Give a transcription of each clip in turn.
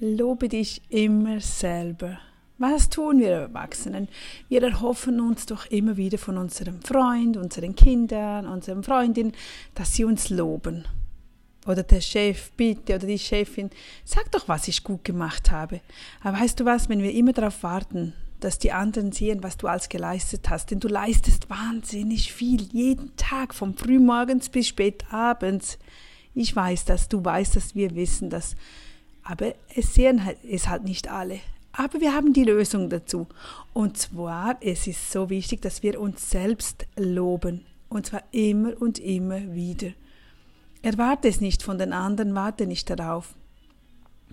Lobe dich immer selber. Was tun wir Erwachsenen? Wir erhoffen uns doch immer wieder von unserem Freund, unseren Kindern, unseren Freundinnen, dass sie uns loben. Oder der Chef, bitte, oder die Chefin, sag doch, was ich gut gemacht habe. Aber weißt du was, wenn wir immer darauf warten, dass die anderen sehen, was du alles geleistet hast, denn du leistest wahnsinnig viel, jeden Tag, vom frühmorgens bis spät abends. Ich weiß das, du weißt dass wir wissen das. Aber es sehen halt, es halt nicht alle. Aber wir haben die Lösung dazu. Und zwar, es ist so wichtig, dass wir uns selbst loben. Und zwar immer und immer wieder. Erwarte es nicht von den anderen, warte nicht darauf.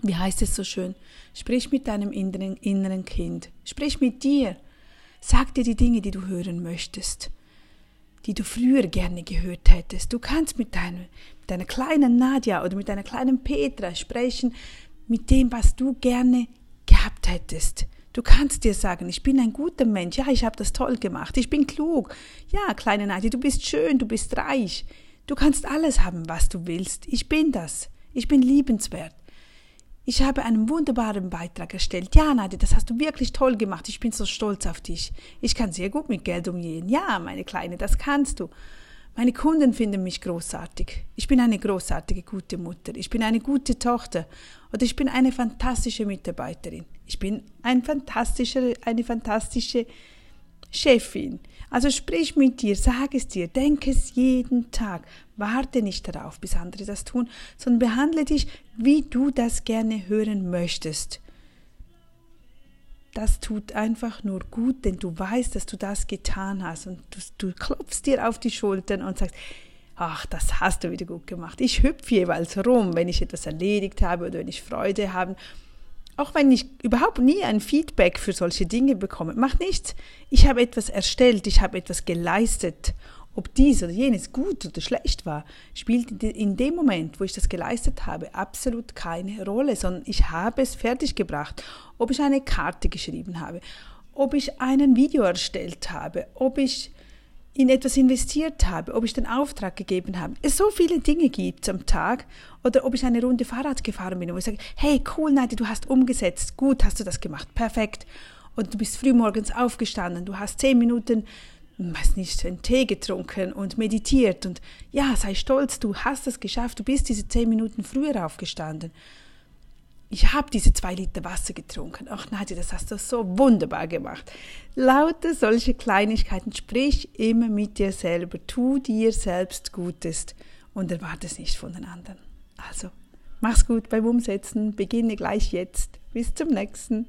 Wie heißt es so schön? Sprich mit deinem inneren, inneren Kind. Sprich mit dir. Sag dir die Dinge, die du hören möchtest, die du früher gerne gehört hättest. Du kannst mit, deiner, deiner kleinen Nadja oder mit deiner kleinen Petra sprechen, mit dem, was du gerne gehabt hättest. Du kannst dir sagen, ich bin ein guter Mensch, ja, ich habe das toll gemacht, ich bin klug, ja, kleine Nadja, du bist schön, du bist reich, du kannst alles haben, was du willst, ich bin das, ich bin liebenswert. Ich habe einen wunderbaren Beitrag erstellt. Ja, Nadja, das hast du wirklich toll gemacht. Ich bin so stolz auf dich. Ich kann sehr gut mit Geld umgehen. Ja, meine Kleine, das kannst du. Meine Kunden finden mich großartig. Ich bin eine großartige, gute Mutter. Ich bin eine gute Tochter. Oder ich bin eine fantastische Mitarbeiterin. Ich bin ein fantastischer, eine fantastische Chefin. Also sprich mit dir, sag es dir, denk es jeden Tag. Warte nicht darauf, bis andere das tun, sondern behandle dich, wie du das gerne hören möchtest das tut einfach nur gut, denn du weißt, dass du das getan hast und du, du klopfst dir auf die Schultern und sagst, ach, das hast du wieder gut gemacht. Ich hüpfe jeweils rum, wenn ich etwas erledigt habe oder wenn ich Freude habe. Auch wenn ich überhaupt nie ein Feedback für solche Dinge bekomme, macht nichts. Ich habe etwas erstellt, ich habe etwas geleistet ob dies oder jenes gut oder schlecht war, spielt in dem Moment, wo ich das geleistet habe, absolut keine Rolle, sondern ich habe es fertiggebracht. Ob ich eine Karte geschrieben habe, ob ich ein Video erstellt habe, ob ich in etwas investiert habe, ob ich den Auftrag gegeben habe. Es so viele Dinge gibt am Tag oder ob ich eine Runde Fahrrad gefahren bin, wo ich sage, hey, cool, Nadie, du hast umgesetzt, gut hast du das gemacht, perfekt. Und du bist frühmorgens aufgestanden, du hast zehn Minuten weiß nicht, einen Tee getrunken und meditiert und ja, sei stolz, du hast es geschafft, du bist diese zehn Minuten früher aufgestanden. Ich habe diese zwei Liter Wasser getrunken. Ach Nadja, das hast du so wunderbar gemacht. Lauter solche Kleinigkeiten, sprich immer mit dir selber, tu dir selbst Gutes und erwarte es nicht von den anderen. Also, mach's gut beim Umsetzen, beginne gleich jetzt. Bis zum nächsten.